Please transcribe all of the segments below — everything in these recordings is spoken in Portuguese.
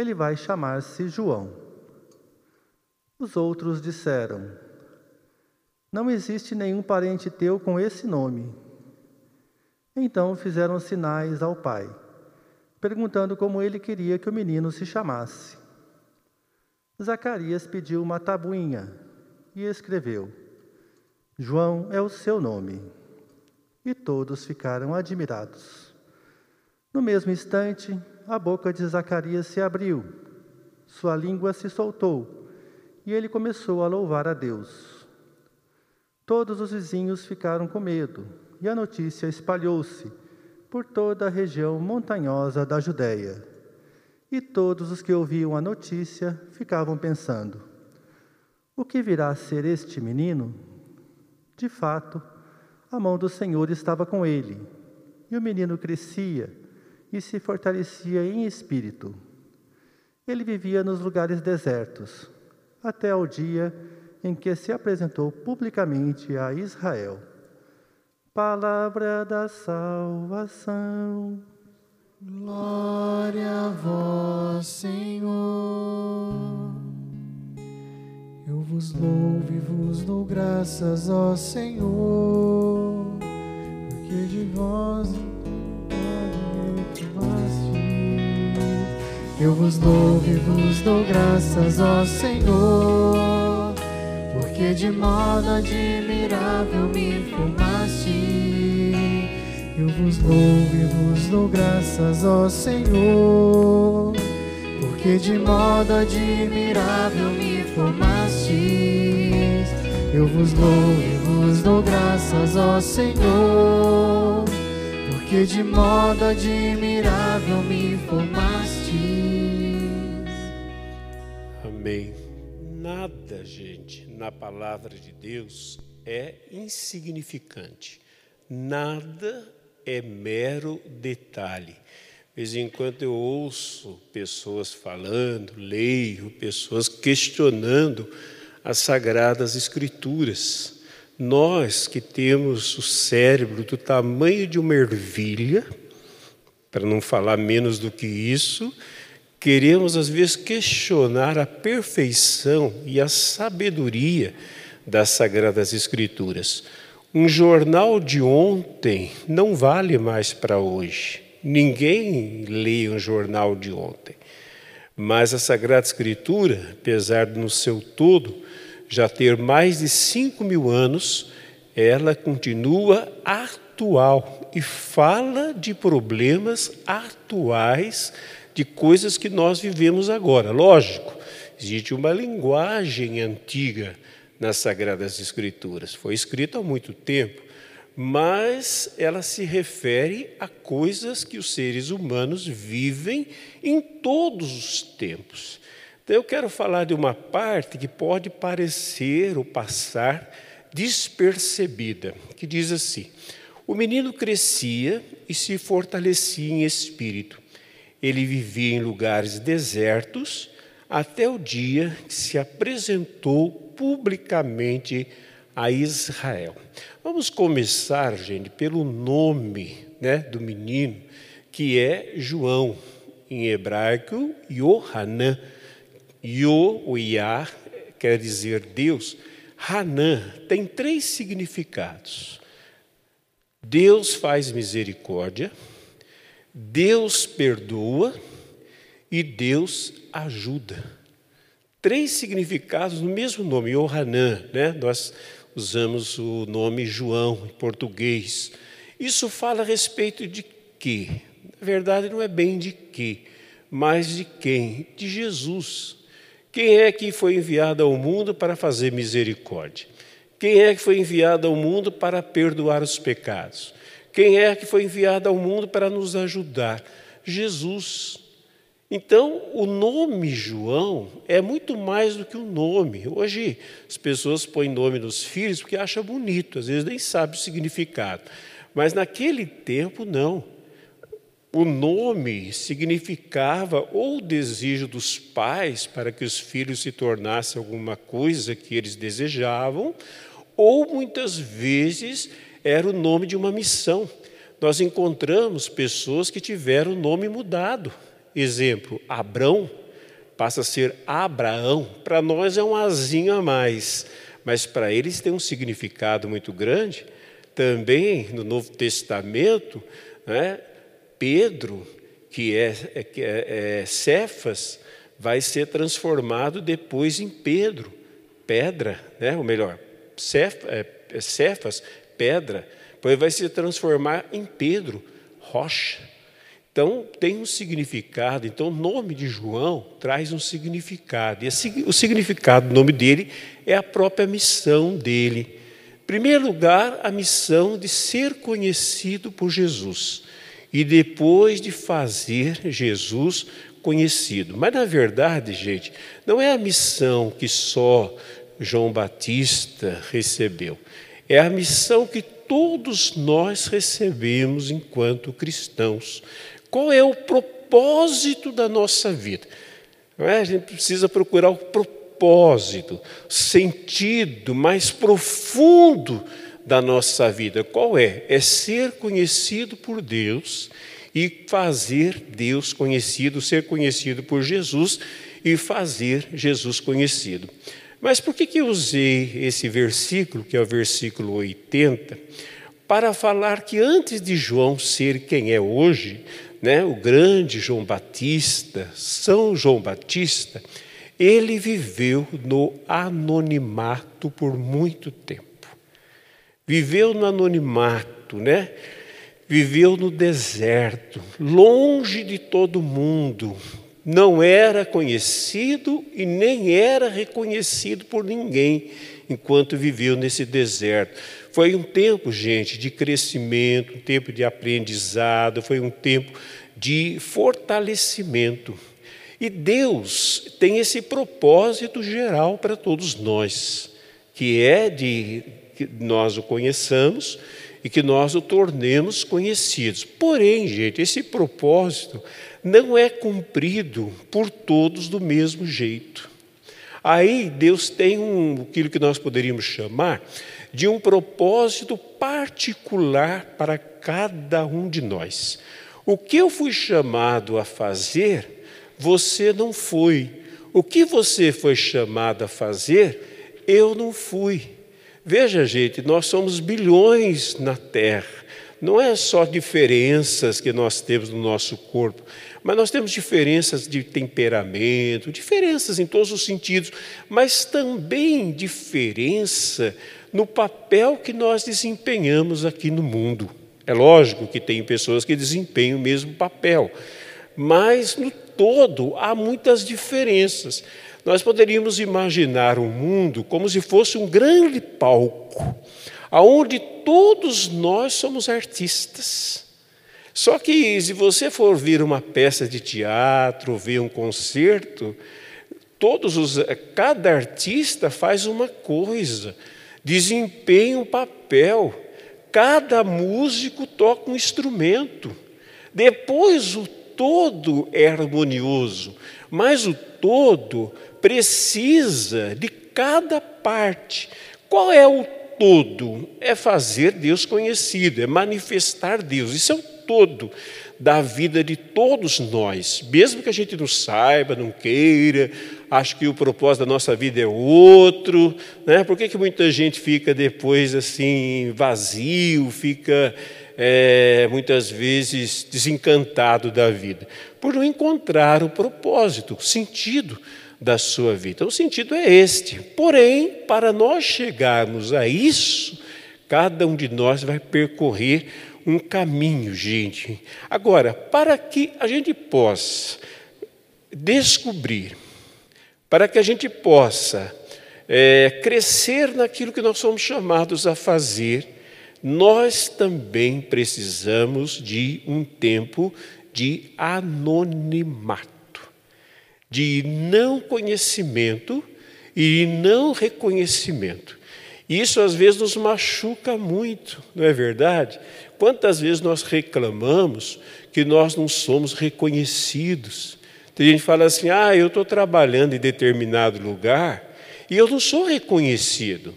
ele vai chamar-se João. Os outros disseram: Não existe nenhum parente teu com esse nome. Então fizeram sinais ao pai, perguntando como ele queria que o menino se chamasse. Zacarias pediu uma tabuinha e escreveu: João é o seu nome. E todos ficaram admirados. No mesmo instante, a boca de Zacarias se abriu, sua língua se soltou e ele começou a louvar a Deus. Todos os vizinhos ficaram com medo e a notícia espalhou-se por toda a região montanhosa da Judéia. E todos os que ouviam a notícia ficavam pensando: o que virá a ser este menino? De fato, a mão do Senhor estava com ele, e o menino crescia e se fortalecia em espírito. Ele vivia nos lugares desertos, até ao dia em que se apresentou publicamente a Israel. Palavra da salvação. Glória a vós, Senhor. Eu vos louvo e vos dou graças, ó Senhor, porque de vós Eu vos louvo e vos dou graças, ó Senhor, porque de modo admirável me formaste. Eu vos louvo e vos dou graças, ó Senhor, porque de modo admirável me formaste. Eu vos louvo e vos dou graças, ó Senhor, porque de modo admirável me formaste. Amém. Nada, gente, na palavra de Deus é insignificante. Nada é mero detalhe. De vez em quando eu ouço pessoas falando, leio pessoas questionando as sagradas escrituras. Nós que temos o cérebro do tamanho de uma ervilha, para não falar menos do que isso, queremos às vezes questionar a perfeição e a sabedoria das Sagradas Escrituras. Um jornal de ontem não vale mais para hoje. Ninguém lê um jornal de ontem. Mas a Sagrada Escritura, apesar de no seu todo já ter mais de cinco mil anos, ela continua atual e fala de problemas atuais, de coisas que nós vivemos agora. Lógico, existe uma linguagem antiga nas Sagradas Escrituras, foi escrita há muito tempo, mas ela se refere a coisas que os seres humanos vivem em todos os tempos. Então, eu quero falar de uma parte que pode parecer ou passar despercebida, que diz assim: O menino crescia e se fortalecia em espírito. Ele vivia em lugares desertos até o dia que se apresentou publicamente a Israel. Vamos começar, gente, pelo nome né, do menino, que é João, em hebraico, Yohanan. Yo, o Yah, quer dizer Deus. Hanã tem três significados. Deus faz misericórdia, Deus perdoa e Deus ajuda. Três significados no mesmo nome, Yohanan, né? Nós usamos o nome João em português. Isso fala a respeito de quê? Na verdade, não é bem de quê, mas de quem? De Jesus. Quem é que foi enviado ao mundo para fazer misericórdia? Quem é que foi enviado ao mundo para perdoar os pecados? Quem é que foi enviado ao mundo para nos ajudar? Jesus. Então, o nome João é muito mais do que um nome. Hoje, as pessoas põem nome nos filhos porque acham bonito, às vezes nem sabem o significado. Mas naquele tempo, não. O nome significava ou o desejo dos pais para que os filhos se tornassem alguma coisa que eles desejavam, ou muitas vezes era o nome de uma missão. Nós encontramos pessoas que tiveram o nome mudado. Exemplo, Abrão passa a ser Abraão. Para nós é um azinho a mais, mas para eles tem um significado muito grande. Também no Novo Testamento, né, Pedro, que é, é, é, é Cefas, vai ser transformado depois em Pedro, pedra, né? ou melhor, é, é, Cefas, pedra, depois vai se transformar em Pedro, rocha. Então, tem um significado. Então, o nome de João traz um significado. E o significado do nome dele é a própria missão dele. Em primeiro lugar, a missão de ser conhecido por Jesus e depois de fazer Jesus conhecido. Mas, na verdade, gente, não é a missão que só João Batista recebeu, é a missão que todos nós recebemos enquanto cristãos. Qual é o propósito da nossa vida? É? A gente precisa procurar o propósito, sentido mais profundo da nossa vida. Qual é? É ser conhecido por Deus e fazer Deus conhecido, ser conhecido por Jesus e fazer Jesus conhecido. Mas por que, que eu usei esse versículo, que é o versículo 80, para falar que antes de João ser quem é hoje, né, o grande João Batista, São João Batista, ele viveu no anonimato por muito tempo viveu no anonimato, né? Viveu no deserto, longe de todo mundo, não era conhecido e nem era reconhecido por ninguém enquanto viveu nesse deserto. Foi um tempo, gente, de crescimento, um tempo de aprendizado, foi um tempo de fortalecimento. E Deus tem esse propósito geral para todos nós, que é de que nós o conheçamos e que nós o tornemos conhecidos. Porém, gente, esse propósito não é cumprido por todos do mesmo jeito. Aí Deus tem um, aquilo que nós poderíamos chamar de um propósito particular para cada um de nós. O que eu fui chamado a fazer, você não foi. O que você foi chamado a fazer, eu não fui. Veja, gente, nós somos bilhões na Terra. Não é só diferenças que nós temos no nosso corpo, mas nós temos diferenças de temperamento, diferenças em todos os sentidos, mas também diferença no papel que nós desempenhamos aqui no mundo. É lógico que tem pessoas que desempenham o mesmo papel, mas no todo há muitas diferenças. Nós poderíamos imaginar o um mundo como se fosse um grande palco, aonde todos nós somos artistas. Só que se você for ver uma peça de teatro, ver um concerto, todos os cada artista faz uma coisa, desempenha um papel. Cada músico toca um instrumento. Depois o todo é harmonioso, mas o todo precisa de cada parte. Qual é o todo? É fazer Deus conhecido, é manifestar Deus. Isso é o todo da vida de todos nós, mesmo que a gente não saiba, não queira, acho que o propósito da nossa vida é outro, né? Por que, que muita gente fica depois assim vazio, fica é, muitas vezes desencantado da vida? Por não encontrar o propósito, o sentido da sua vida. O sentido é este. Porém, para nós chegarmos a isso, cada um de nós vai percorrer um caminho, gente. Agora, para que a gente possa descobrir, para que a gente possa é, crescer naquilo que nós somos chamados a fazer, nós também precisamos de um tempo de anonimato, de não conhecimento e não reconhecimento. Isso às vezes nos machuca muito, não é verdade? Quantas vezes nós reclamamos que nós não somos reconhecidos? Tem gente que fala assim: ah, eu estou trabalhando em determinado lugar e eu não sou reconhecido.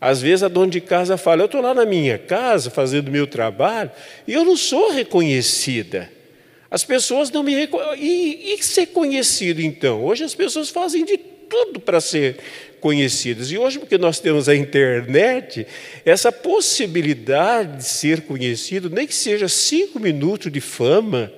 Às vezes a dona de casa fala: eu estou lá na minha casa fazendo meu trabalho e eu não sou reconhecida. As pessoas não me reconhecem. E, e ser conhecido então? Hoje as pessoas fazem de tudo para ser conhecidas. E hoje, porque nós temos a internet, essa possibilidade de ser conhecido, nem que seja cinco minutos de fama,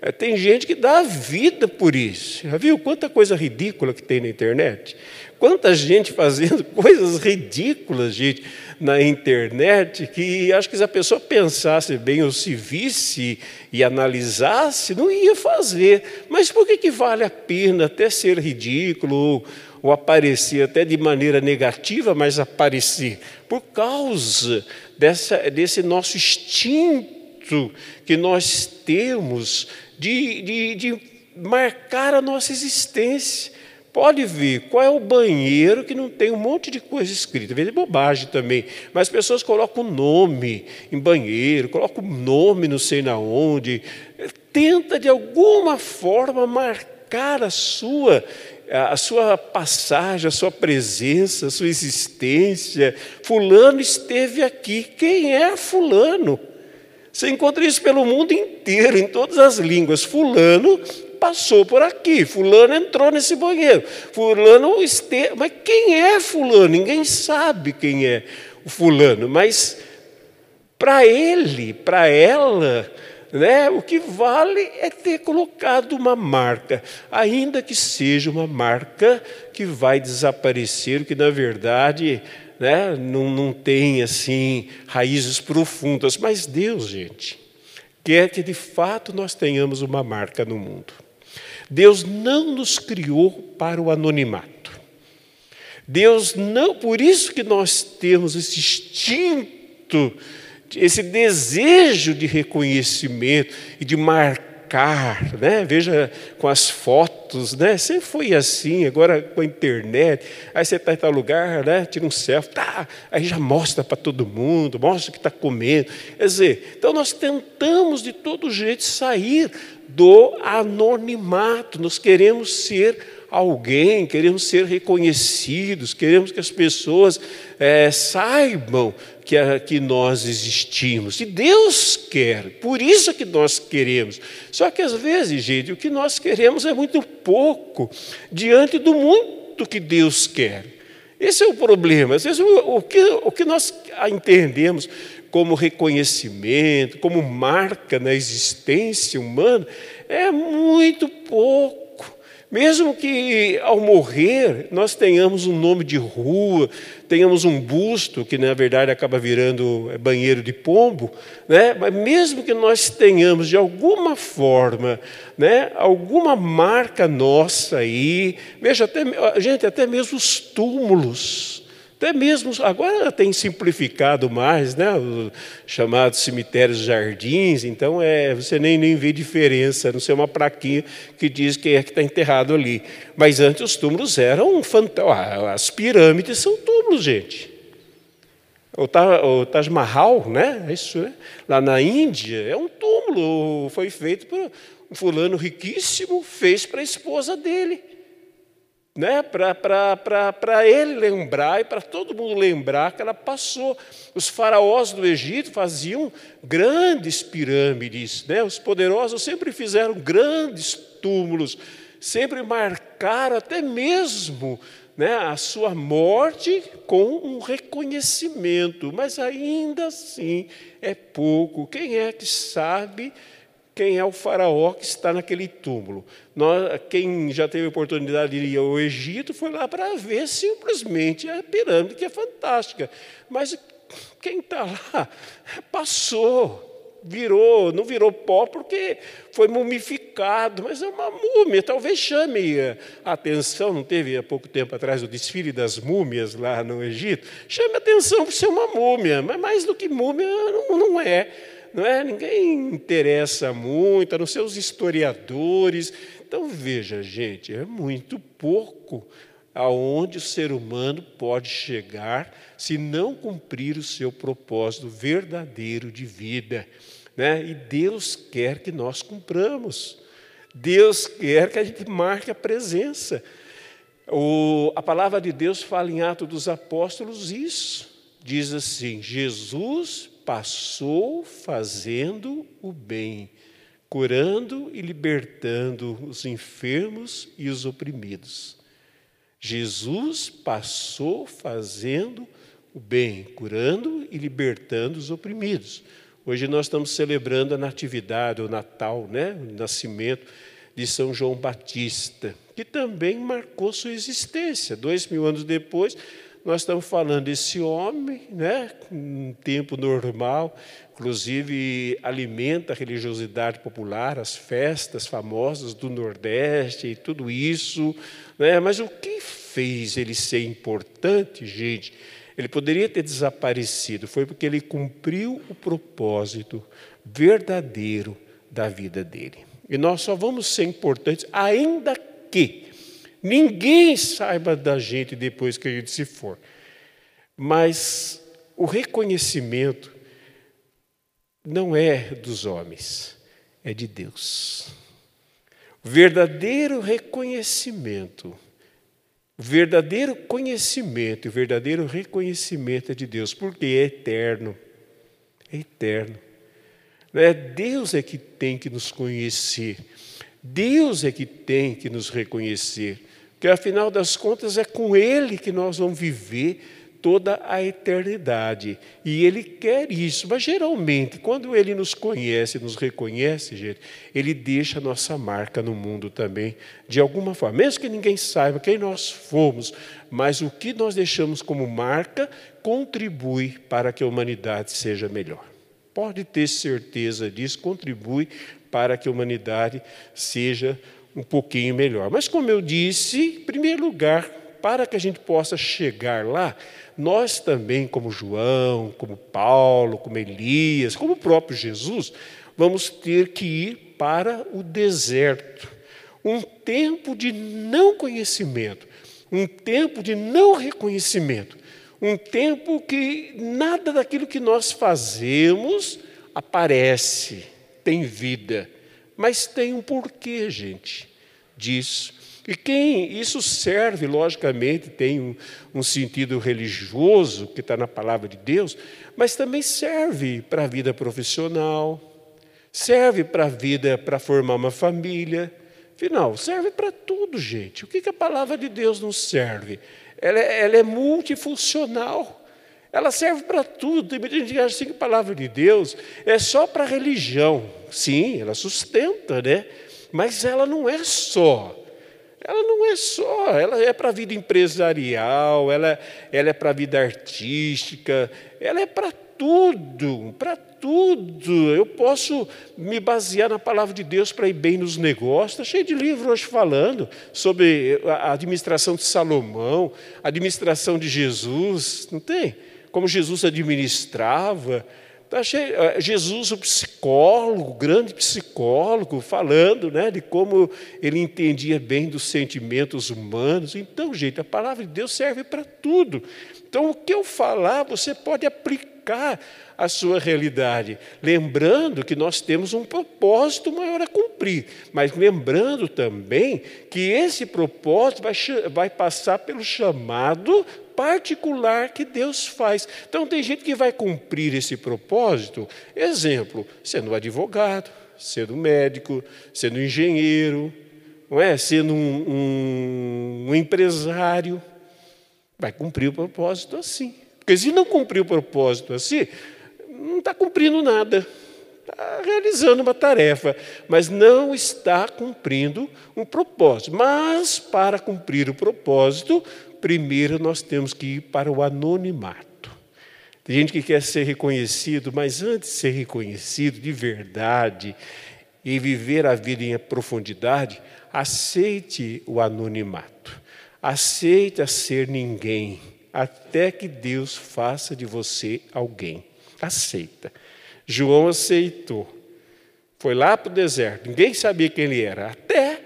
eh, tem gente que dá a vida por isso. Já viu quanta coisa ridícula que tem na internet? Quanta gente fazendo coisas ridículas, gente, na internet, que acho que se a pessoa pensasse bem ou se visse e analisasse, não ia fazer. Mas por que, que vale a pena até ser ridículo ou, aparecer até de maneira negativa, mas aparecer? Por causa dessa, desse nosso instinto que nós temos de, de, de marcar a nossa existência. Pode ver qual é o banheiro que não tem um monte de coisa escrita. Vê bobagem também. Mas as pessoas colocam nome em banheiro, colocam nome não sei na onde. Tenta de alguma forma marcar a sua a sua passagem, a sua presença, a sua existência. Fulano esteve aqui. Quem é fulano? Você encontra isso pelo mundo inteiro, em todas as línguas. Fulano passou por aqui, fulano entrou nesse banheiro, fulano esteve. Mas quem é fulano? Ninguém sabe quem é o fulano, mas para ele, para ela, né, o que vale é ter colocado uma marca, ainda que seja uma marca que vai desaparecer, que na verdade né, não, não tem assim raízes profundas, mas Deus, gente, quer que de fato nós tenhamos uma marca no mundo. Deus não nos criou para o anonimato. Deus não, por isso que nós temos esse instinto, esse desejo de reconhecimento e de marcar, né? Veja com as fotos, né? Sempre foi assim, agora com a internet, aí você está em tal lugar, né? Tira um selfie, tá, aí já mostra para todo mundo, mostra o que está comendo. Quer dizer, então nós tentamos de todo jeito sair do anonimato, nós queremos ser alguém, queremos ser reconhecidos, queremos que as pessoas é, saibam que, a, que nós existimos. E Deus quer, por isso é que nós queremos. Só que às vezes, gente, o que nós queremos é muito pouco diante do muito que Deus quer. Esse é o problema. Às vezes, o, que, o que nós entendemos como reconhecimento, como marca na existência humana, é muito pouco. Mesmo que ao morrer nós tenhamos um nome de rua, tenhamos um busto, que na verdade acaba virando é, banheiro de pombo, né? mas mesmo que nós tenhamos de alguma forma, né, alguma marca nossa aí, veja, até, gente, até mesmo os túmulos, até mesmo, agora tem simplificado mais, né? Os chamados cemitérios jardins, então é, você nem, nem vê diferença, não ser uma plaquinha que diz quem é que está enterrado ali. Mas antes os túmulos eram um As pirâmides são túmulos, gente. O Taj Mahal, né? É isso, né? lá na Índia, é um túmulo, foi feito por um fulano riquíssimo, fez para a esposa dele né, para ele lembrar e para todo mundo lembrar que ela passou. Os faraós do Egito faziam grandes pirâmides, né? os poderosos sempre fizeram grandes túmulos, sempre marcaram até mesmo né, a sua morte com um reconhecimento, mas ainda assim é pouco. Quem é que sabe? Quem é o faraó que está naquele túmulo. Nós, quem já teve oportunidade de ir ao Egito foi lá para ver simplesmente a pirâmide, que é fantástica. Mas quem está lá passou, virou, não virou pó porque foi mumificado, mas é uma múmia, talvez chame a atenção, não teve há pouco tempo atrás o desfile das múmias lá no Egito, chame a atenção por ser uma múmia, mas mais do que múmia não, não é não é? Ninguém interessa muito, a não ser os historiadores. Então veja, gente, é muito pouco aonde o ser humano pode chegar se não cumprir o seu propósito verdadeiro de vida. Né? E Deus quer que nós cumpramos. Deus quer que a gente marque a presença. O, a palavra de Deus fala em Atos dos Apóstolos isso. Diz assim: Jesus passou fazendo o bem, curando e libertando os enfermos e os oprimidos. Jesus passou fazendo o bem, curando e libertando os oprimidos. Hoje nós estamos celebrando a Natividade, o Natal, né? o nascimento de São João Batista, que também marcou sua existência. Dois mil anos depois, nós estamos falando desse homem, né, um tempo normal, inclusive alimenta a religiosidade popular, as festas famosas do Nordeste e tudo isso. Né, mas o que fez ele ser importante, gente? Ele poderia ter desaparecido, foi porque ele cumpriu o propósito verdadeiro da vida dele. E nós só vamos ser importantes, ainda que Ninguém saiba da gente depois que a gente se for. Mas o reconhecimento não é dos homens, é de Deus. O verdadeiro reconhecimento, o verdadeiro conhecimento, o verdadeiro reconhecimento é de Deus, porque é eterno. É eterno. É Deus é que tem que nos conhecer. Deus é que tem que nos reconhecer que afinal das contas é com Ele que nós vamos viver toda a eternidade. E Ele quer isso, mas geralmente, quando Ele nos conhece, nos reconhece, gente, Ele deixa a nossa marca no mundo também, de alguma forma. Mesmo que ninguém saiba quem nós fomos, mas o que nós deixamos como marca contribui para que a humanidade seja melhor. Pode ter certeza disso, contribui para que a humanidade seja melhor um pouquinho melhor. Mas, como eu disse, em primeiro lugar, para que a gente possa chegar lá, nós também, como João, como Paulo, como Elias, como o próprio Jesus, vamos ter que ir para o deserto. Um tempo de não conhecimento, um tempo de não reconhecimento, um tempo que nada daquilo que nós fazemos aparece, tem vida. Mas tem um porquê, gente, disso. E quem isso serve, logicamente, tem um, um sentido religioso que está na palavra de Deus, mas também serve para a vida profissional, serve para a vida, para formar uma família. Afinal, serve para tudo, gente. O que, que a palavra de Deus nos serve? Ela é, ela é multifuncional. Ela serve para tudo. Tem gente que acha assim que a palavra de Deus é só para religião. Sim, ela sustenta, né? Mas ela não é só. Ela não é só, ela é para a vida empresarial, ela, ela é para a vida artística, ela é para tudo, para tudo. Eu posso me basear na palavra de Deus para ir bem nos negócios. Está cheio de livros hoje falando sobre a administração de Salomão, a administração de Jesus, não tem? Como Jesus administrava. Cheio, eh, Jesus, o psicólogo, o grande psicólogo, falando né, de como ele entendia bem dos sentimentos humanos. Então, gente, a palavra de Deus serve para tudo. Então, o que eu falar, você pode aplicar à sua realidade, lembrando que nós temos um propósito maior a cumprir, mas lembrando também que esse propósito vai, vai passar pelo chamado particular que Deus faz. Então, tem gente que vai cumprir esse propósito, exemplo, sendo advogado, sendo médico, sendo engenheiro, não é? sendo um, um, um empresário. Vai cumprir o propósito assim. Porque se não cumprir o propósito assim, não está cumprindo nada. Está realizando uma tarefa, mas não está cumprindo um propósito. Mas, para cumprir o propósito, primeiro nós temos que ir para o anonimato. Tem gente que quer ser reconhecido, mas antes de ser reconhecido de verdade e viver a vida em profundidade, aceite o anonimato. Aceita ser ninguém, até que Deus faça de você alguém. Aceita. João aceitou. Foi lá para o deserto, ninguém sabia quem ele era, até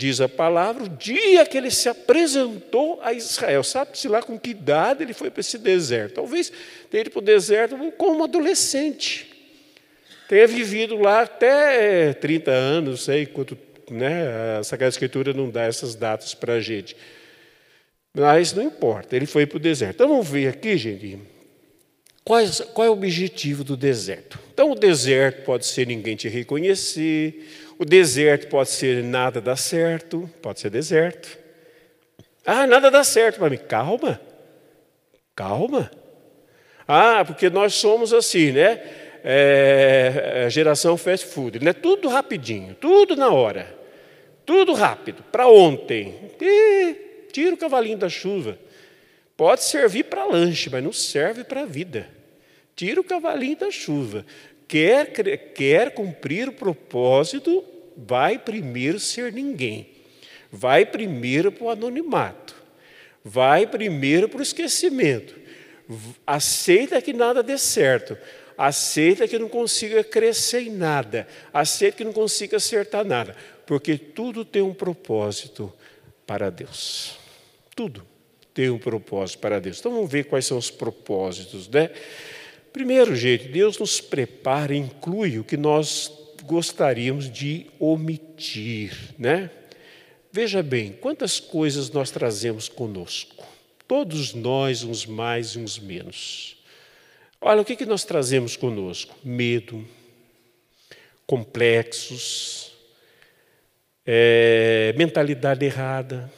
diz a palavra, o dia que ele se apresentou a Israel. Sabe-se lá com que idade ele foi para esse deserto? Talvez tenha ido para o deserto como adolescente. Tenha vivido lá até 30 anos, não sei quanto, né? A Sagrada Escritura não dá essas datas para a gente. Mas não importa, ele foi para o deserto. Então vamos ver aqui, gente, é, qual é o objetivo do deserto. Então o deserto pode ser ninguém te reconhecer, o deserto pode ser nada dá certo, pode ser deserto. Ah, nada dá certo para mim. Calma, calma. Ah, porque nós somos assim, né? É, é, geração fast food, né? Tudo rapidinho, tudo na hora, tudo rápido, para ontem. E tira o cavalinho da chuva. Pode servir para lanche, mas não serve para a vida. Tira o cavalinho da chuva quer, quer cumprir o propósito, vai primeiro ser ninguém. Vai primeiro para o anonimato. Vai primeiro para o esquecimento. Aceita que nada dê certo. Aceita que não consiga crescer em nada. Aceita que não consiga acertar nada. Porque tudo tem um propósito para Deus. Tudo tem um propósito para Deus. Então vamos ver quais são os propósitos, né? Primeiro, gente, Deus nos prepara, inclui o que nós gostaríamos de omitir, né? Veja bem, quantas coisas nós trazemos conosco. Todos nós, uns mais e uns menos. Olha, o que, que nós trazemos conosco? Medo, complexos, é, mentalidade errada.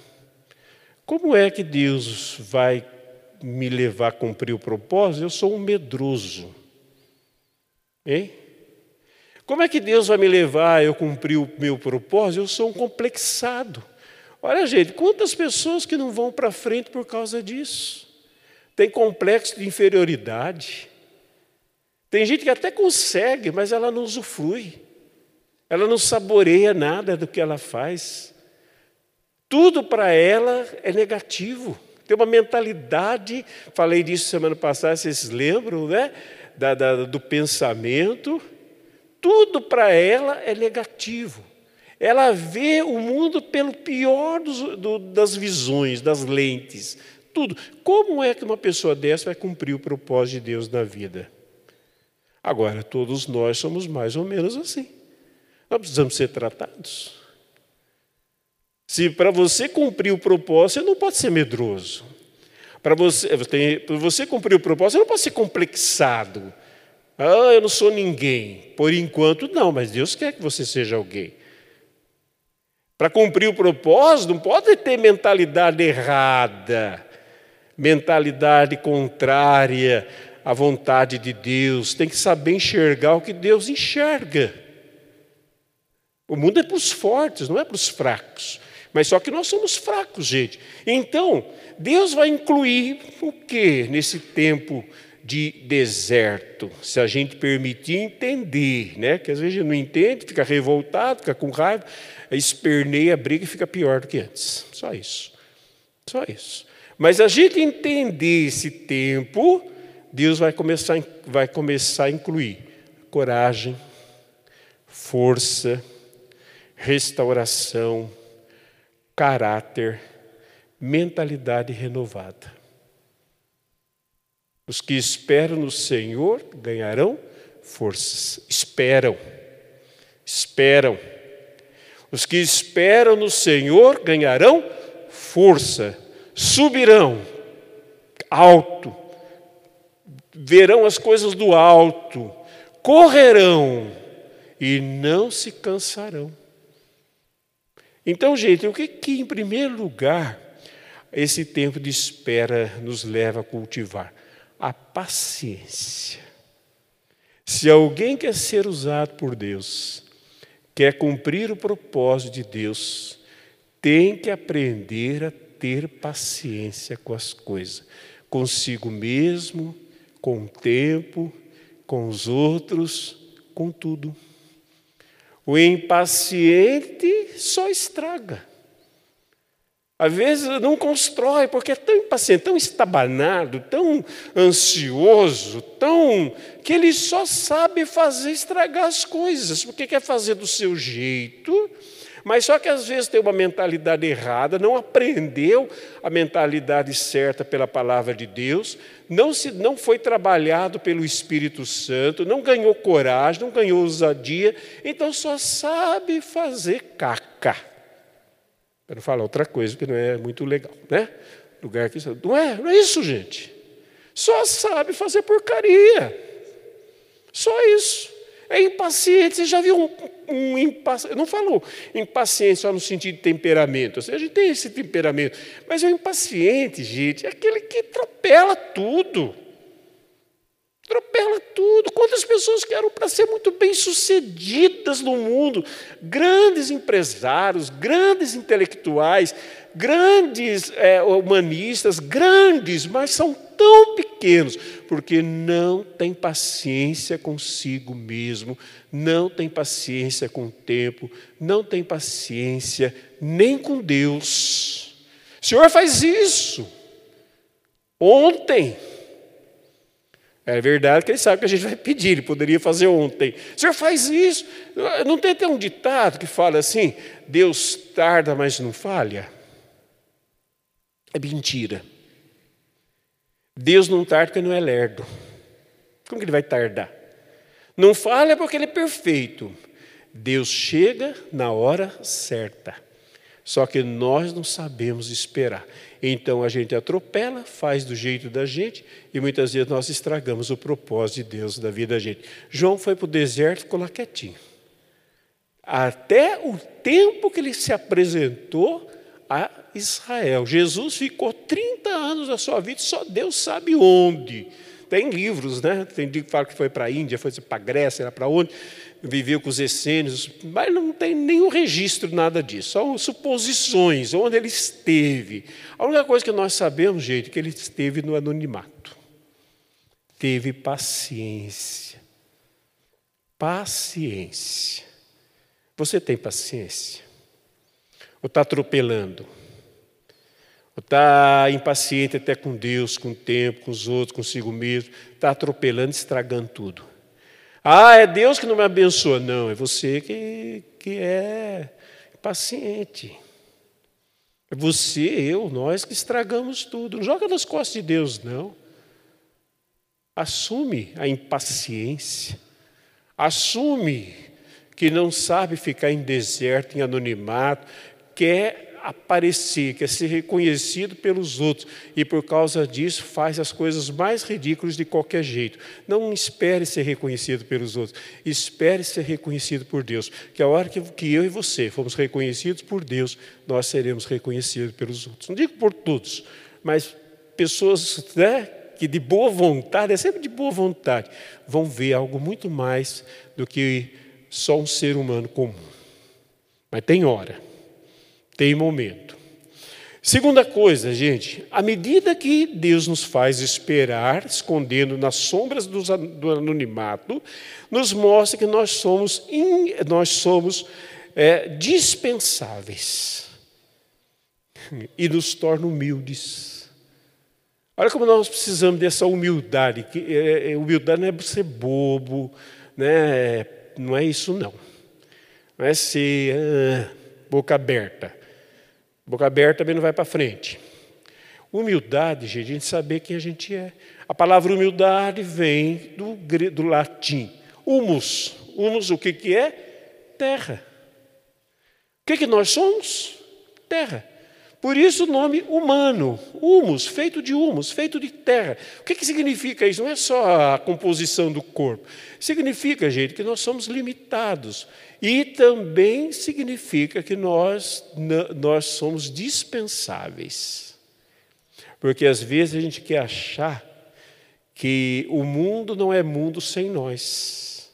Como é que Deus vai me levar a cumprir o propósito, eu sou um medroso. Hein? Como é que Deus vai me levar a eu cumprir o meu propósito? Eu sou um complexado. Olha, gente, quantas pessoas que não vão para frente por causa disso? Tem complexo de inferioridade. Tem gente que até consegue, mas ela não usufrui. Ela não saboreia nada do que ela faz. Tudo para ela é negativo tem uma mentalidade, falei disso semana passada, vocês lembram, né? Da, da, do pensamento. Tudo para ela é negativo. Ela vê o mundo pelo pior dos, do, das visões, das lentes. Tudo. Como é que uma pessoa dessa vai cumprir o propósito de Deus na vida? Agora, todos nós somos mais ou menos assim. Nós precisamos ser tratados. Se para você cumprir o propósito, você não pode ser medroso. Para você, para você cumprir o propósito, você não pode ser complexado. Ah, eu não sou ninguém. Por enquanto, não, mas Deus quer que você seja alguém. Para cumprir o propósito, não pode ter mentalidade errada, mentalidade contrária à vontade de Deus. Tem que saber enxergar o que Deus enxerga. O mundo é para os fortes, não é para os fracos. Mas só que nós somos fracos, gente. Então, Deus vai incluir o que nesse tempo de deserto, se a gente permitir entender, né? Que às vezes a gente não entende, fica revoltado, fica com raiva, esperneia, briga e fica pior do que antes. Só isso. Só isso. Mas a gente entender esse tempo, Deus vai começar, vai começar a incluir coragem, força, restauração, caráter, mentalidade renovada. Os que esperam no Senhor ganharão forças. Esperam. Esperam. Os que esperam no Senhor ganharão força. Subirão alto. Verão as coisas do alto. Correrão e não se cansarão. Então, gente, o que, que em primeiro lugar esse tempo de espera nos leva a cultivar? A paciência. Se alguém quer ser usado por Deus, quer cumprir o propósito de Deus, tem que aprender a ter paciência com as coisas, consigo mesmo, com o tempo, com os outros, com tudo. O impaciente só estraga. Às vezes não constrói, porque é tão impaciente, tão estabanado, tão ansioso, tão. que ele só sabe fazer estragar as coisas, porque quer fazer do seu jeito, mas só que às vezes tem uma mentalidade errada, não aprendeu a mentalidade certa pela palavra de Deus, não, se, não foi trabalhado pelo Espírito Santo, não ganhou coragem, não ganhou ousadia, então só sabe fazer caca. Para não falar outra coisa que não é muito legal, né? Lugar que não é, não é isso, gente. Só sabe fazer porcaria. Só isso. É impaciente. Você já viu um, um impaciente? Não falou impaciente só no sentido de temperamento. a gente tem esse temperamento. Mas o impaciente, gente, é aquele que atropela tudo. Atropela tudo. Quantas pessoas que eram para ser muito bem-sucedidas no mundo? Grandes empresários, grandes intelectuais, grandes é, humanistas, grandes, mas são tão pequenos, porque não tem paciência consigo mesmo, não tem paciência com o tempo, não tem paciência nem com Deus. O Senhor faz isso. Ontem. É verdade que ele sabe que a gente vai pedir, ele poderia fazer ontem. O senhor faz isso. Não tem até um ditado que fala assim: Deus tarda, mas não falha? É mentira. Deus não tarda porque não é lerdo. Como que ele vai tardar? Não falha porque ele é perfeito. Deus chega na hora certa. Só que nós não sabemos esperar. Então a gente atropela, faz do jeito da gente e muitas vezes nós estragamos o propósito de Deus da vida da gente. João foi para o deserto ficou lá quietinho. Até o tempo que ele se apresentou a Israel. Jesus ficou 30 anos da sua vida, só Deus sabe onde. Tem livros, né? Tem que fala que foi para a Índia, foi para a Grécia, era para onde, viveu com os essênios, mas não tem nenhum registro nada disso, são suposições, onde ele esteve. A única coisa que nós sabemos, gente, é que ele esteve no anonimato. Teve paciência. Paciência. Você tem paciência? Ou está atropelando? Está impaciente até com Deus, com o tempo, com os outros, consigo mesmo? Está atropelando, estragando tudo. Ah, é Deus que não me abençoa. Não, é você que, que é impaciente. É você, eu, nós que estragamos tudo. Não joga nas costas de Deus, não. Assume a impaciência. Assume que não sabe ficar em deserto, em anonimato, quer aparecer, quer ser reconhecido pelos outros e por causa disso faz as coisas mais ridículas de qualquer jeito. Não espere ser reconhecido pelos outros, espere ser reconhecido por Deus. Que a hora que, que eu e você fomos reconhecidos por Deus, nós seremos reconhecidos pelos outros. Não digo por todos, mas pessoas né, que de boa vontade, é sempre de boa vontade, vão ver algo muito mais do que só um ser humano comum. Mas tem hora tem momento. Segunda coisa, gente, à medida que Deus nos faz esperar, escondendo nas sombras do anonimato, nos mostra que nós somos, in, nós somos é, dispensáveis e nos torna humildes. Olha como nós precisamos dessa humildade. Que, é, é humildade não é ser bobo, né? não é isso não. Não é ser ah, boca aberta. Boca aberta também não vai para frente. Humildade, gente, a gente saber quem a gente é. A palavra humildade vem do, do latim. Humus. Humus, o que, que é? Terra. O que, que nós somos? Terra. Por isso o nome humano, humus, feito de humus, feito de terra. O que, que significa isso? Não é só a composição do corpo. Significa, gente, que nós somos limitados. E também significa que nós, nós somos dispensáveis. Porque às vezes a gente quer achar que o mundo não é mundo sem nós.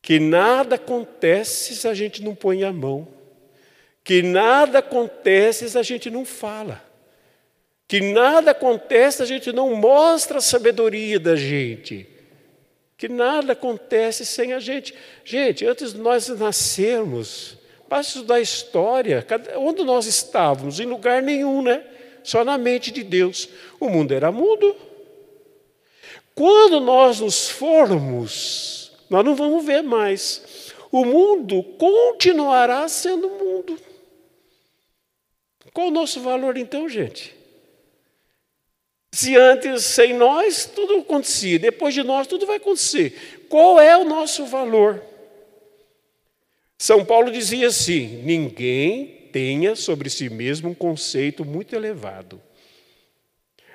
Que nada acontece se a gente não põe a mão que nada acontece se a gente não fala, que nada acontece se a gente não mostra a sabedoria da gente, que nada acontece sem a gente. Gente, antes de nós nascermos, basta estudar a história, onde nós estávamos? Em lugar nenhum, né? Só na mente de Deus. O mundo era mudo. Quando nós nos formos, nós não vamos ver mais. O mundo continuará sendo mundo. Qual o nosso valor então, gente? Se antes, sem nós, tudo acontecia, depois de nós, tudo vai acontecer. Qual é o nosso valor? São Paulo dizia assim: ninguém tenha sobre si mesmo um conceito muito elevado.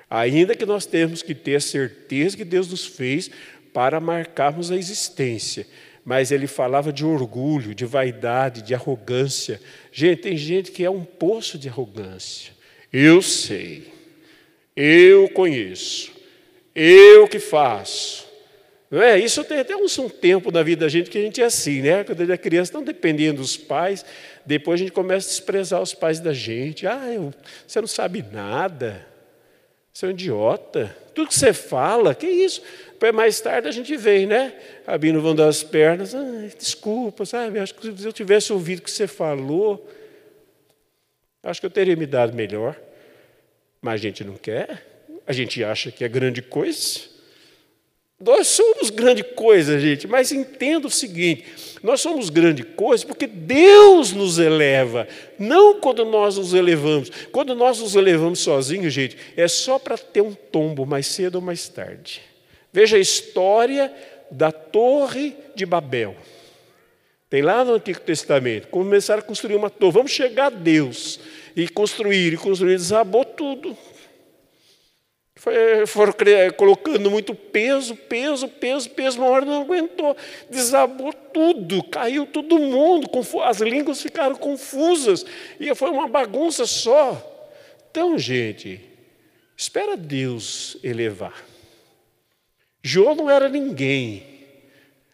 Ainda que nós temos que ter a certeza que Deus nos fez para marcarmos a existência mas ele falava de orgulho, de vaidade, de arrogância. Gente, tem gente que é um poço de arrogância. Eu sei, eu conheço, eu que faço. Não é? Isso tem até um, tempo na vida da gente que a gente é assim, né? Quando a gente é criança, não dependendo dos pais, depois a gente começa a desprezar os pais da gente. Ah, eu, você não sabe nada, você é um idiota. Tudo que você fala, que isso? mais tarde a gente vem, né? Abrindo vão das pernas, ah, desculpa, sabe? Acho que se eu tivesse ouvido o que você falou, acho que eu teria me dado melhor. Mas a gente não quer, a gente acha que é grande coisa. Nós somos grande coisa, gente, mas entenda o seguinte: nós somos grande coisa porque Deus nos eleva, não quando nós nos elevamos. Quando nós nos elevamos sozinhos, gente, é só para ter um tombo mais cedo ou mais tarde. Veja a história da Torre de Babel. Tem lá no Antigo Testamento. Começaram a construir uma torre. Vamos chegar a Deus. E construir, e construir, desabou tudo. Foi, foram colocando muito peso, peso, peso, peso, uma hora não aguentou. Desabou tudo, caiu todo mundo, as línguas ficaram confusas. E foi uma bagunça só. Então, gente, espera Deus elevar. João não era ninguém.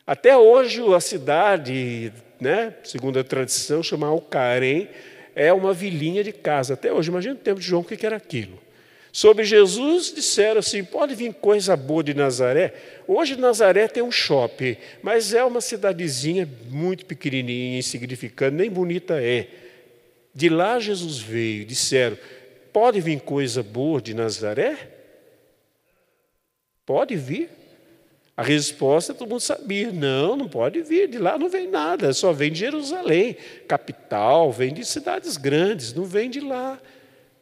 Até hoje a cidade, né, segundo a tradição, chamada Alcarém, é uma vilinha de casa. Até hoje, imagina o tempo de João, o que era aquilo. Sobre Jesus disseram assim: pode vir coisa boa de Nazaré. Hoje Nazaré tem um shopping, mas é uma cidadezinha muito pequenininha, insignificante, nem bonita é. De lá Jesus veio, disseram: pode vir coisa boa de Nazaré? Pode vir. A resposta todo mundo sabia: não, não pode vir, de lá não vem nada, só vem de Jerusalém, capital, vem de cidades grandes, não vem de lá.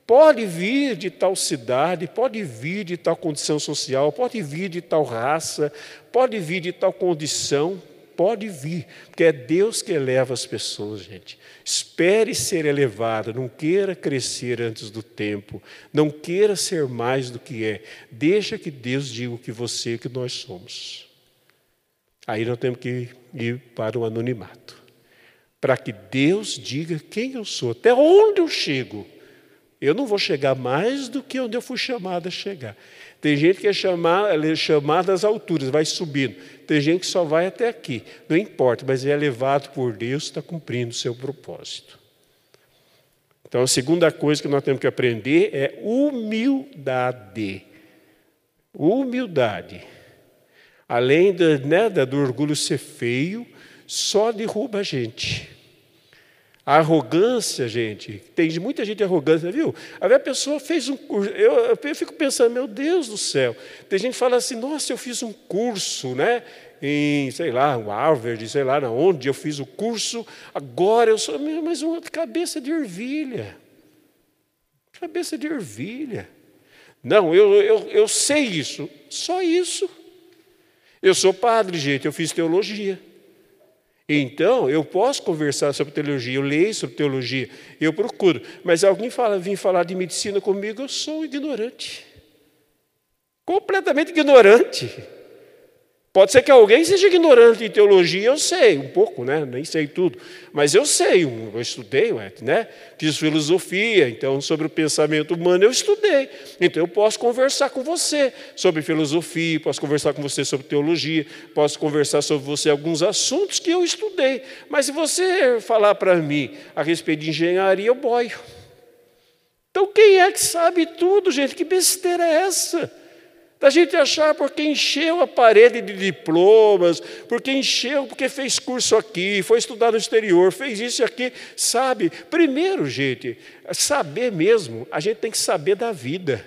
Pode vir de tal cidade, pode vir de tal condição social, pode vir de tal raça, pode vir de tal condição, pode vir, porque é Deus que eleva as pessoas, gente. Espere ser elevado, não queira crescer antes do tempo, não queira ser mais do que é. Deixa que Deus diga o que você e que nós somos. Aí nós temos que ir para o anonimato, para que Deus diga quem eu sou, até onde eu chego. Eu não vou chegar mais do que onde eu fui chamado a chegar. Tem gente que é chamada, é chamada às alturas, vai subindo. Tem gente que só vai até aqui. Não importa, mas é levado por Deus, está cumprindo o seu propósito. Então, a segunda coisa que nós temos que aprender é humildade. Humildade. Além do, né, do orgulho ser feio, só derruba a gente. A arrogância, gente, tem muita gente arrogante, viu? A pessoa fez um curso, eu, eu, fico pensando, meu Deus do céu. Tem gente que fala assim, nossa, eu fiz um curso, né? Em, sei lá, Harvard, sei lá onde eu fiz o curso, agora eu sou, mas uma cabeça de ervilha. Cabeça de ervilha. Não, eu, eu, eu sei isso, só isso. Eu sou padre, gente, eu fiz teologia. Então, eu posso conversar sobre teologia, eu leio sobre teologia, eu procuro. Mas alguém fala, vem falar de medicina comigo, eu sou ignorante. Completamente ignorante. Pode ser que alguém seja ignorante de teologia, eu sei, um pouco, né? nem sei tudo, mas eu sei, eu estudei, né? fiz filosofia, então sobre o pensamento humano eu estudei. Então eu posso conversar com você sobre filosofia, posso conversar com você sobre teologia, posso conversar sobre você alguns assuntos que eu estudei. Mas se você falar para mim a respeito de engenharia, eu boio. Então quem é que sabe tudo, gente? Que besteira é essa? Da gente achar porque encheu a parede de diplomas, porque encheu, porque fez curso aqui, foi estudar no exterior, fez isso e aqui, sabe? Primeiro, gente, saber mesmo, a gente tem que saber da vida.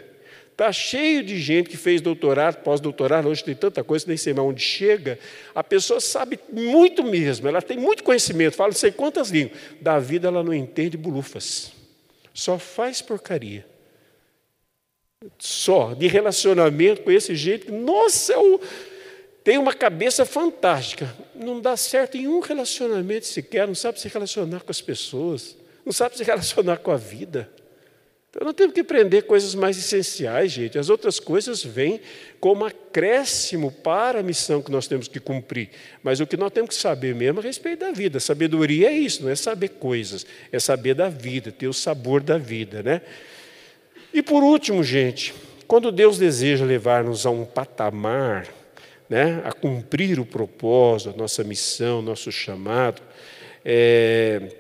Está cheio de gente que fez doutorado, pós-doutorado, hoje tem tanta coisa, nem sei mais onde chega. A pessoa sabe muito mesmo, ela tem muito conhecimento, fala não sei quantas línguas. Da vida ela não entende bulufas, só faz porcaria só de relacionamento com esse jeito, nossa, eu tenho uma cabeça fantástica. Não dá certo em um relacionamento sequer, não sabe se relacionar com as pessoas, não sabe se relacionar com a vida. Então nós temos que aprender coisas mais essenciais, gente. As outras coisas vêm como acréscimo para a missão que nós temos que cumprir. Mas o que nós temos que saber mesmo é a respeito da vida. Sabedoria é isso, não é saber coisas, é saber da vida, ter o sabor da vida, né? E por último, gente, quando Deus deseja levar-nos a um patamar, né, a cumprir o propósito, a nossa missão, nosso chamado, é,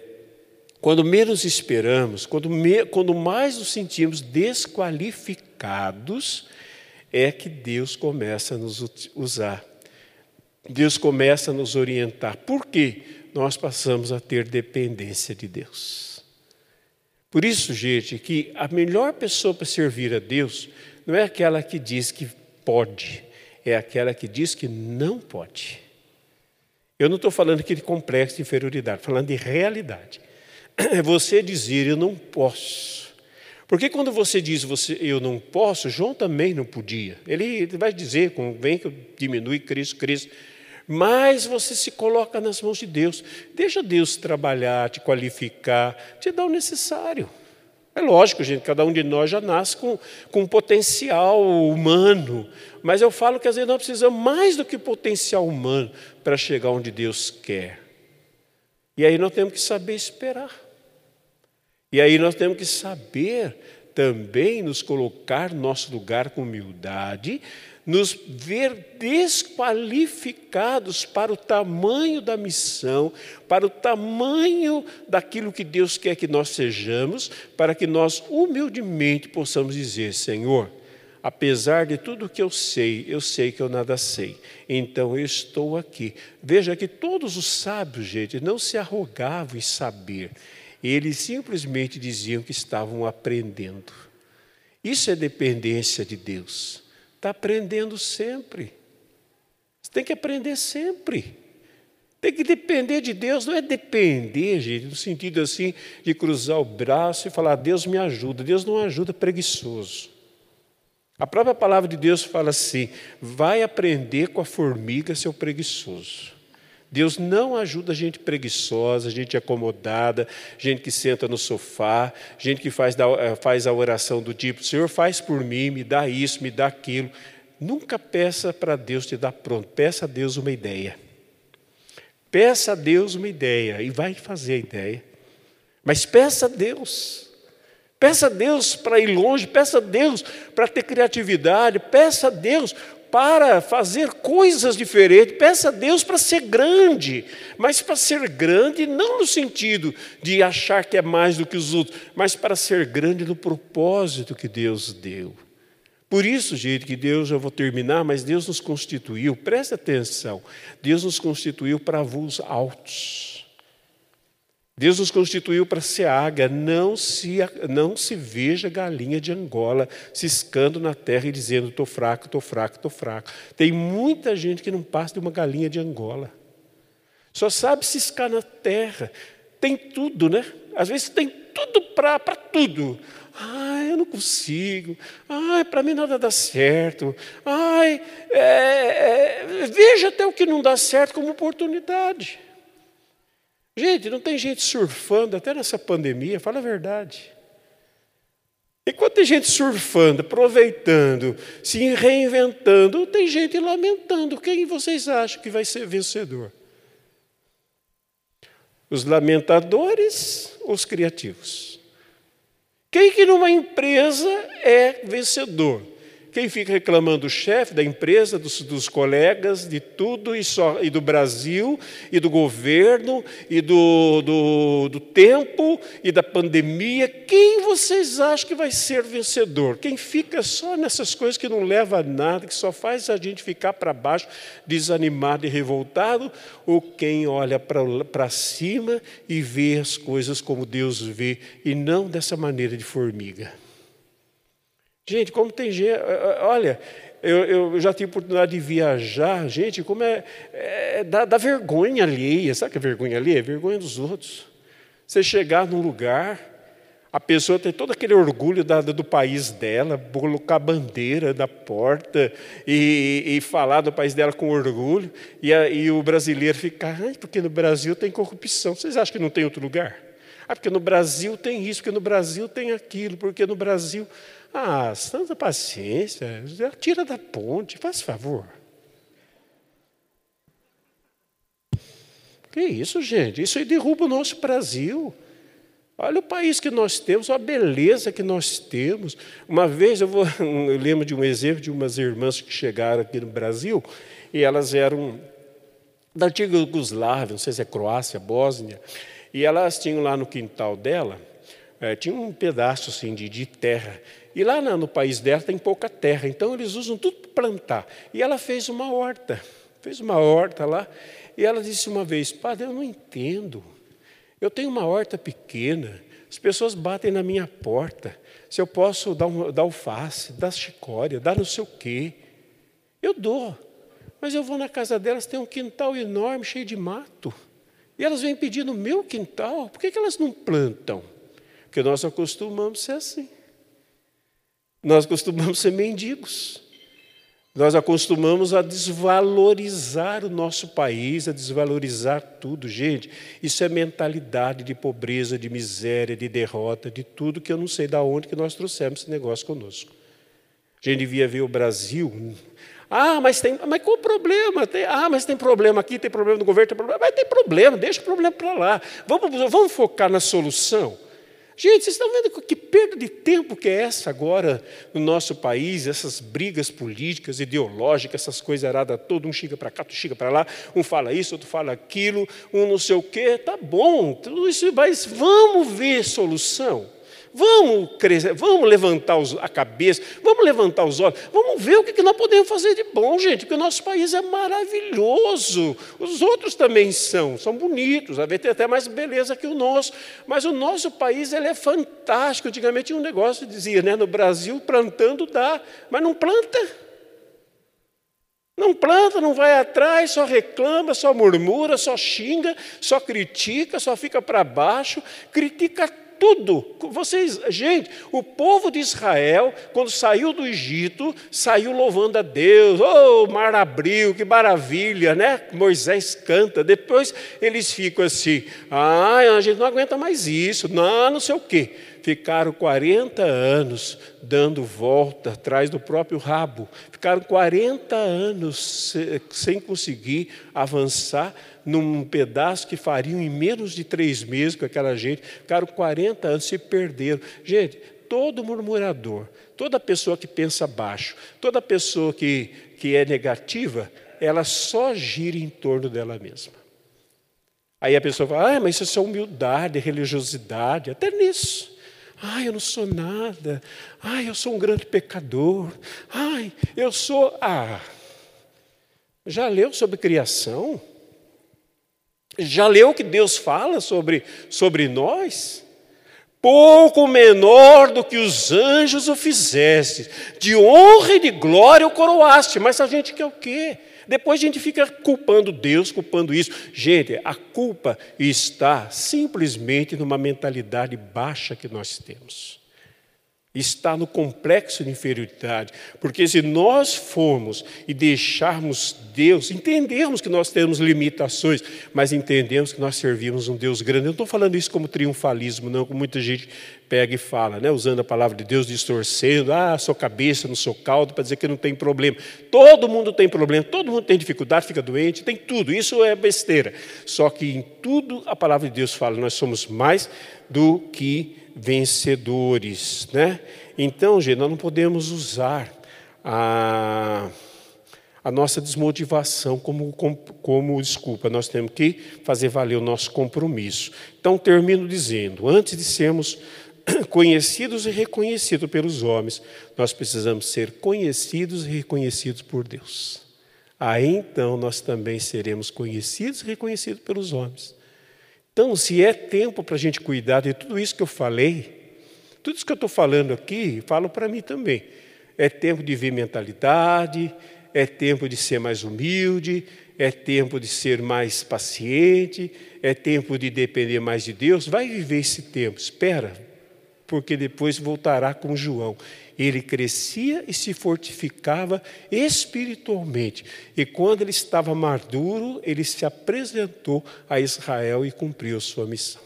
quando menos esperamos, quando, me, quando mais nos sentimos desqualificados, é que Deus começa a nos usar. Deus começa a nos orientar. Por quê? Nós passamos a ter dependência de Deus. Por isso, gente, que a melhor pessoa para servir a Deus não é aquela que diz que pode, é aquela que diz que não pode. Eu não estou falando aqui de complexo de inferioridade, falando de realidade. É você dizer eu não posso. Porque quando você diz você, eu não posso, João também não podia. Ele vai dizer, convém que eu diminui, Cristo, Cristo mais você se coloca nas mãos de Deus. Deixa Deus trabalhar, te qualificar, te dar o necessário. É lógico, gente, cada um de nós já nasce com, com um potencial humano, mas eu falo que às vezes nós precisamos mais do que potencial humano para chegar onde Deus quer. E aí nós temos que saber esperar. E aí nós temos que saber também nos colocar no nosso lugar com humildade, nos ver desqualificados para o tamanho da missão, para o tamanho daquilo que Deus quer que nós sejamos, para que nós humildemente possamos dizer: Senhor, apesar de tudo que eu sei, eu sei que eu nada sei, então eu estou aqui. Veja que todos os sábios, gente, não se arrogavam em saber, eles simplesmente diziam que estavam aprendendo. Isso é dependência de Deus. Está aprendendo sempre. Você tem que aprender sempre. Tem que depender de Deus, não é depender, gente, no sentido assim de cruzar o braço e falar, Deus me ajuda. Deus não ajuda preguiçoso. A própria palavra de Deus fala assim: vai aprender com a formiga, seu preguiçoso. Deus não ajuda gente preguiçosa, gente acomodada, gente que senta no sofá, gente que faz, eh, faz a oração do tipo: Senhor, faz por mim, me dá isso, me dá aquilo. Nunca peça para Deus te dar pronto, peça a Deus uma ideia. Peça a Deus uma ideia e vai fazer a ideia. Mas peça a Deus. Peça a Deus para ir longe, peça a Deus para ter criatividade, peça a Deus para fazer coisas diferentes. Peça a Deus para ser grande, mas para ser grande não no sentido de achar que é mais do que os outros, mas para ser grande no propósito que Deus deu. Por isso, gente, que Deus, eu vou terminar, mas Deus nos constituiu, preste atenção, Deus nos constituiu para voos altos. Deus nos constituiu para ser águia, não se, não se veja galinha de Angola ciscando na terra e dizendo: estou fraco, estou fraco, estou fraco. Tem muita gente que não passa de uma galinha de Angola, só sabe ciscar na terra. Tem tudo, né? Às vezes tem tudo para tudo. Ai, eu não consigo. Ai, para mim nada dá certo. Ai, é, é, veja até o que não dá certo como oportunidade. Gente, não tem gente surfando até nessa pandemia, fala a verdade. Enquanto tem gente surfando, aproveitando, se reinventando, tem gente lamentando. Quem vocês acham que vai ser vencedor? Os lamentadores ou os criativos? Quem que numa empresa é vencedor? Quem fica reclamando do chefe, da empresa, dos, dos colegas, de tudo, e, só, e do Brasil, e do governo, e do, do, do tempo, e da pandemia, quem vocês acham que vai ser vencedor? Quem fica só nessas coisas que não leva a nada, que só faz a gente ficar para baixo, desanimado e revoltado, ou quem olha para cima e vê as coisas como Deus vê, e não dessa maneira de formiga? Gente, como tem gente. Eh, eh, olha, eu, eu, já tive oportunidade de viajar, gente, como é. é dá, dá, vergonha alheia. Sabe o que é vergonha alheia? É vergonha dos outros. Você chegar num lugar, a pessoa tem todo aquele orgulho da, do país dela, colocar bandeira na porta e, e, falar do país dela com orgulho, e, a, e o brasileiro fica, ah, porque no Brasil tem corrupção. Vocês acham que não tem outro lugar? Ah, porque no Brasil tem isso, porque no Brasil tem aquilo, porque no Brasil. Ah, tanta paciência, tira da ponte, faz favor. Que isso, gente? Isso aí derruba o nosso Brasil. Olha o país que nós temos, a beleza que nós temos. Uma vez eu, vou, eu lembro de um exemplo de umas irmãs que chegaram aqui no Brasil e elas eram da antiga Yugoslávia, não sei se é Croácia, Bósnia, e elas tinham lá no quintal dela, é, tinha um pedaço assim de, de terra e lá no país dela tem pouca terra, então eles usam tudo para plantar. E ela fez uma horta, fez uma horta lá. E ela disse uma vez: Padre, eu não entendo. Eu tenho uma horta pequena, as pessoas batem na minha porta. Se eu posso dar, um, dar alface, dar chicória, dar não sei o quê. Eu dou. Mas eu vou na casa delas, tem um quintal enorme, cheio de mato. E elas vêm pedir no meu quintal. Por que, que elas não plantam? Porque nós acostumamos ser assim. Nós costumamos ser mendigos. Nós acostumamos a desvalorizar o nosso país, a desvalorizar tudo. Gente, isso é mentalidade de pobreza, de miséria, de derrota, de tudo que eu não sei de onde que nós trouxemos esse negócio conosco. A gente devia ver o Brasil. Ah, mas tem, mas qual o problema? Tem, ah, mas tem problema aqui, tem problema no governo, tem problema. Mas tem problema, deixa o problema para lá. Vamos, vamos focar na solução. Gente, vocês estão vendo que perda de tempo que é essa agora no nosso país, essas brigas políticas, ideológicas, essas coisas aradas todo um chega para cá, outro chega para lá, um fala isso, outro fala aquilo, um não sei o quê, tá bom, tudo isso vai, vamos ver solução. Vamos crescer, vamos levantar a cabeça, vamos levantar os olhos, vamos ver o que nós podemos fazer de bom, gente, porque o nosso país é maravilhoso. Os outros também são, são bonitos, a ver tem até mais beleza que o nosso, mas o nosso país ele é fantástico. Antigamente tinha um negócio que dizia, né, no Brasil plantando dá, mas não planta. Não planta, não vai atrás, só reclama, só murmura, só xinga, só critica, só fica para baixo, critica tudo. Vocês, gente, o povo de Israel, quando saiu do Egito, saiu louvando a Deus. Oh, mar abriu, que maravilha, né? Moisés canta. Depois eles ficam assim: ah, a gente não aguenta mais isso, não, não sei o quê ficaram 40 anos dando volta atrás do próprio rabo, ficaram 40 anos sem conseguir avançar num pedaço que fariam em menos de três meses com aquela gente, ficaram 40 anos, se perderam. Gente, todo murmurador, toda pessoa que pensa baixo, toda pessoa que, que é negativa, ela só gira em torno dela mesma. Aí a pessoa fala, ah, mas isso é humildade, religiosidade, até nisso. Ai, eu não sou nada. Ai, eu sou um grande pecador. Ai, eu sou. Ah, já leu sobre criação? Já leu o que Deus fala sobre, sobre nós? Pouco menor do que os anjos o fizeste, de honra e de glória o coroaste. Mas a gente quer o quê? Depois a gente fica culpando Deus, culpando isso. Gente, a culpa está simplesmente numa mentalidade baixa que nós temos está no complexo de inferioridade. Porque se nós formos e deixarmos Deus, entendemos que nós temos limitações, mas entendemos que nós servimos um Deus grande. Eu não estou falando isso como triunfalismo, não, como muita gente pega e fala, né? usando a palavra de Deus, distorcendo, ah, sou cabeça, não sou caldo, para dizer que não tem problema. Todo mundo tem problema, todo mundo tem dificuldade, fica doente, tem tudo, isso é besteira. Só que em tudo a palavra de Deus fala, nós somos mais do que vencedores. Né? Então, gente, nós não podemos usar a, a nossa desmotivação como, como, como desculpa, nós temos que fazer valer o nosso compromisso. Então, termino dizendo: antes de sermos conhecidos e reconhecidos pelos homens, nós precisamos ser conhecidos e reconhecidos por Deus. Aí então nós também seremos conhecidos e reconhecidos pelos homens. Então, se é tempo para a gente cuidar de tudo isso que eu falei, tudo isso que eu estou falando aqui, falo para mim também. É tempo de ver mentalidade, é tempo de ser mais humilde, é tempo de ser mais paciente, é tempo de depender mais de Deus. Vai viver esse tempo, espera, porque depois voltará com João. Ele crescia e se fortificava espiritualmente. E quando ele estava maduro, ele se apresentou a Israel e cumpriu sua missão.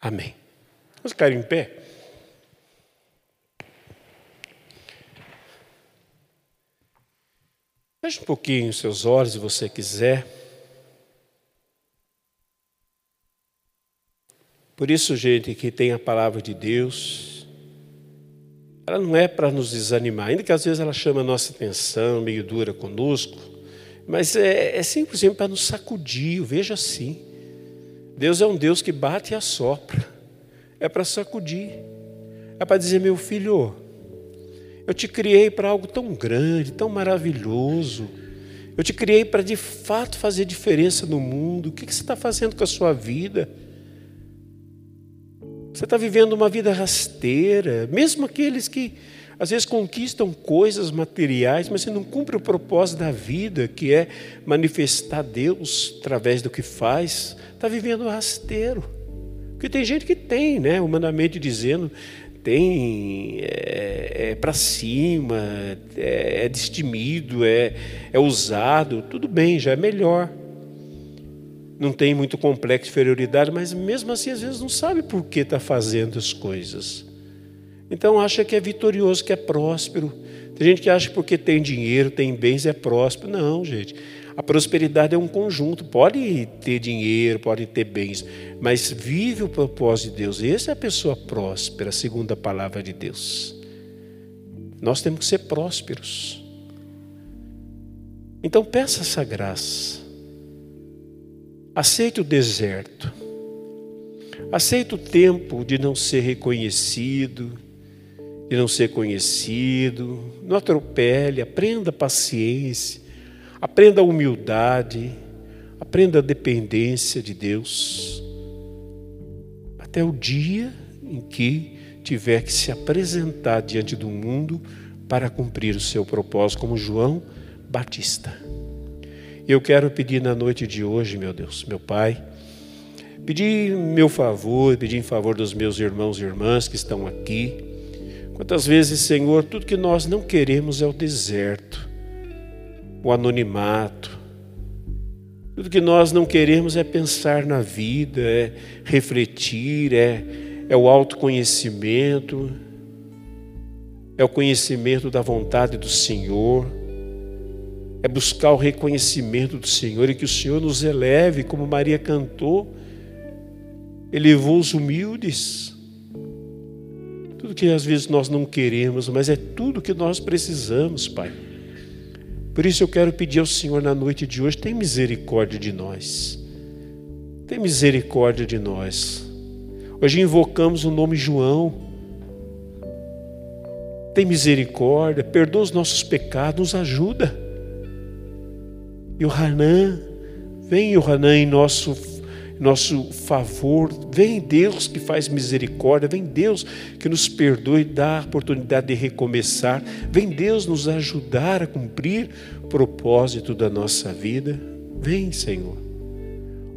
Amém. Vamos ficar em pé? Feche um pouquinho os seus olhos, se você quiser. Por isso, gente, que tem a palavra de Deus, ela não é para nos desanimar, ainda que às vezes ela chama a nossa atenção, meio dura conosco, mas é, é simplesmente para nos sacudir, veja assim. Deus é um Deus que bate e assopra, é para sacudir, é para dizer, meu filho, eu te criei para algo tão grande, tão maravilhoso, eu te criei para de fato fazer diferença no mundo, o que você está fazendo com a sua vida? Você está vivendo uma vida rasteira, mesmo aqueles que às vezes conquistam coisas materiais, mas você não cumpre o propósito da vida, que é manifestar Deus através do que faz, está vivendo rasteiro. Porque tem gente que tem, né, humanamente dizendo, tem é, é para cima, é, é é, é usado, tudo bem, já é melhor não tem muito complexo de inferioridade, mas mesmo assim às vezes não sabe por que está fazendo as coisas. Então acha que é vitorioso, que é próspero. Tem gente que acha que porque tem dinheiro, tem bens, é próspero. Não, gente. A prosperidade é um conjunto. Pode ter dinheiro, pode ter bens, mas vive o propósito de Deus. Essa é a pessoa próspera, segundo a palavra de Deus. Nós temos que ser prósperos. Então peça essa graça. Aceite o deserto. Aceite o tempo de não ser reconhecido, de não ser conhecido. Não atropele, aprenda paciência, aprenda humildade, aprenda a dependência de Deus. Até o dia em que tiver que se apresentar diante do mundo para cumprir o seu propósito, como João Batista. Eu quero pedir na noite de hoje, meu Deus, meu Pai, Pedir meu favor, pedir em favor dos meus irmãos e irmãs que estão aqui. Quantas vezes, Senhor, tudo que nós não queremos é o deserto, o anonimato. Tudo que nós não queremos é pensar na vida, é refletir, é, é o autoconhecimento, é o conhecimento da vontade do Senhor é buscar o reconhecimento do Senhor e que o Senhor nos eleve, como Maria cantou, elevou os humildes. Tudo que às vezes nós não queremos, mas é tudo que nós precisamos, Pai. Por isso eu quero pedir ao Senhor na noite de hoje, tem misericórdia de nós. Tem misericórdia de nós. Hoje invocamos o nome João. Tem misericórdia, perdoa os nossos pecados, nos ajuda. E o Hanã, vem o Hanã em nosso, nosso favor, vem Deus que faz misericórdia, vem Deus que nos perdoe e dá a oportunidade de recomeçar, vem Deus nos ajudar a cumprir o propósito da nossa vida. Vem, Senhor.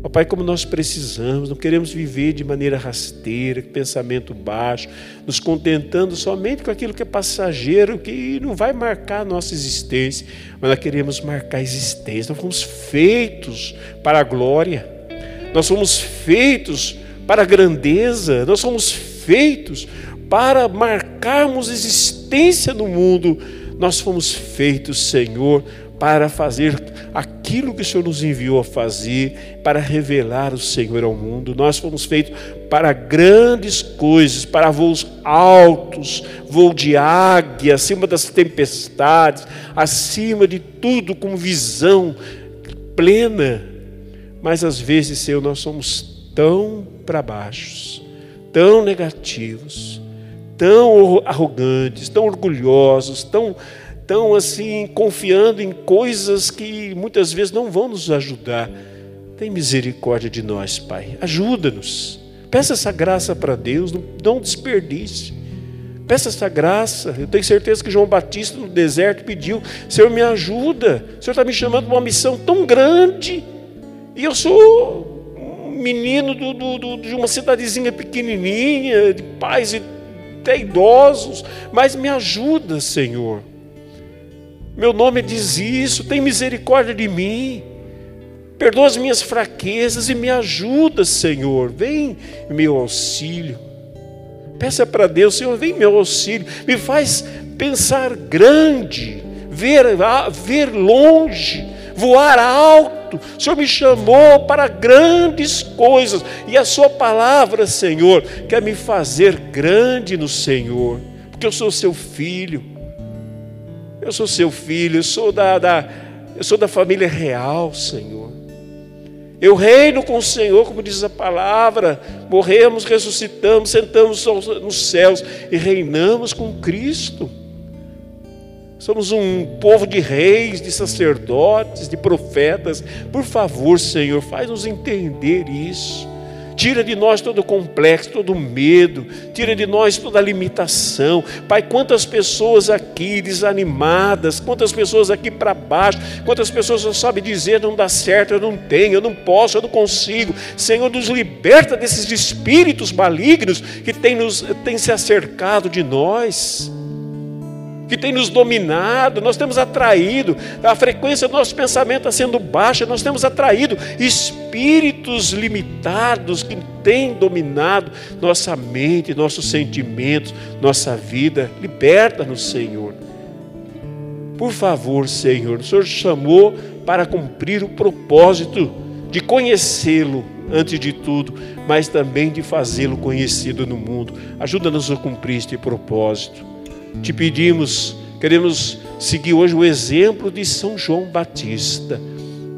Ó Pai, como nós precisamos, não queremos viver de maneira rasteira, pensamento baixo, nos contentando somente com aquilo que é passageiro, que não vai marcar a nossa existência, mas nós queremos marcar a existência. Nós fomos feitos para a glória, nós fomos feitos para a grandeza, nós somos feitos para marcarmos existência no mundo. Nós fomos feitos, Senhor, para fazer aquilo que o Senhor nos enviou a fazer, para revelar o Senhor ao mundo. Nós fomos feitos para grandes coisas, para voos altos, voo de águia, acima das tempestades, acima de tudo, com visão plena. Mas às vezes, Senhor, nós somos tão para baixo, tão negativos, tão arrogantes, tão orgulhosos, tão estão assim confiando em coisas que muitas vezes não vão nos ajudar. Tem misericórdia de nós, Pai. Ajuda-nos. Peça essa graça para Deus, não desperdice. Peça essa graça. Eu tenho certeza que João Batista no deserto pediu: Senhor, me ajuda. O Senhor está me chamando para uma missão tão grande. E eu sou um menino do, do, do, de uma cidadezinha pequenininha, de pais até idosos. Mas me ajuda, Senhor. Meu nome diz isso, tem misericórdia de mim. Perdoa as minhas fraquezas e me ajuda, Senhor. Vem meu auxílio. Peça para Deus, Senhor, vem meu auxílio. Me faz pensar grande, ver, ver longe, voar alto. O Senhor me chamou para grandes coisas. E a Sua palavra, Senhor, quer me fazer grande no Senhor. Porque eu sou seu filho. Eu sou seu filho, eu sou da, da, eu sou da família real, Senhor. Eu reino com o Senhor, como diz a palavra. Morremos, ressuscitamos, sentamos nos céus e reinamos com Cristo. Somos um povo de reis, de sacerdotes, de profetas. Por favor, Senhor, faz-nos entender isso. Tira de nós todo o complexo, todo o medo, tira de nós toda a limitação. Pai, quantas pessoas aqui desanimadas, quantas pessoas aqui para baixo, quantas pessoas não sabem dizer não dá certo, eu não tenho, eu não posso, eu não consigo. Senhor, nos liberta desses espíritos malignos que têm, têm se acercado de nós que tem nos dominado, nós temos atraído, a frequência do nosso pensamento está sendo baixa, nós temos atraído espíritos limitados que têm dominado nossa mente, nossos sentimentos, nossa vida. Liberta-nos, Senhor. Por favor, Senhor, o Senhor chamou para cumprir o propósito de conhecê-lo antes de tudo, mas também de fazê-lo conhecido no mundo. Ajuda-nos a cumprir este propósito te pedimos, queremos seguir hoje o exemplo de São João Batista.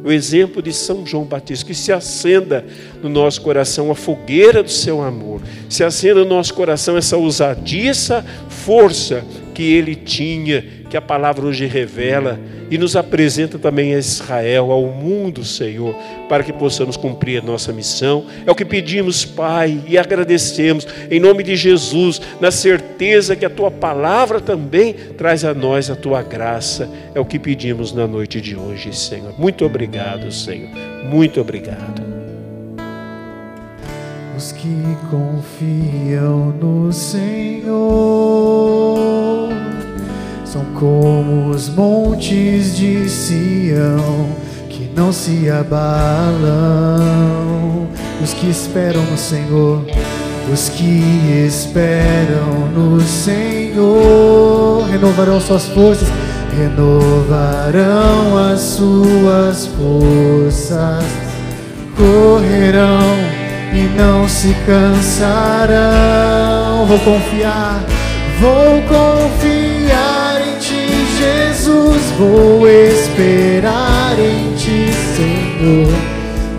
O exemplo de São João Batista, que se acenda no nosso coração a fogueira do seu amor, se acenda no nosso coração essa ousadia, essa força que ele tinha, que a palavra hoje revela e nos apresenta também a Israel, ao mundo, Senhor, para que possamos cumprir a nossa missão. É o que pedimos, Pai, e agradecemos em nome de Jesus, na certeza que a tua palavra também traz a nós a tua graça. É o que pedimos na noite de hoje, Senhor. Muito obrigado, Senhor. Muito obrigado. Os que confiam no Senhor são como os montes de Sião que não se abalam. Os que esperam no Senhor, os que esperam no Senhor renovarão suas forças, renovarão as suas forças, correrão e não se cansarão. Vou confiar, vou confiar Jesus. Vou esperar em ti, Senhor.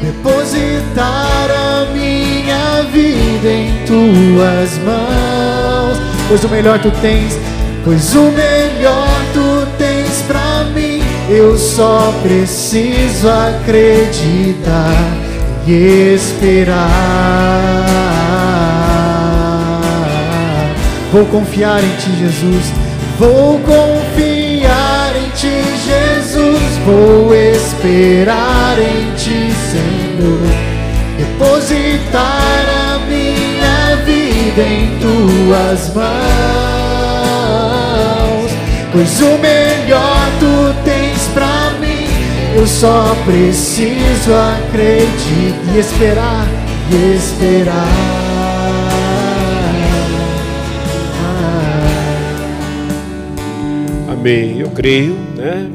Depositar a minha vida em tuas mãos. Pois o melhor tu tens, pois o melhor tu tens pra mim. Eu só preciso acreditar e esperar. Vou confiar em ti, Jesus. Vou confiar. Vou esperar em ti, Senhor. Depositar a minha vida em tuas mãos. Pois o melhor tu tens pra mim. Eu só preciso acreditar e esperar, e esperar. Amém. Eu creio, né?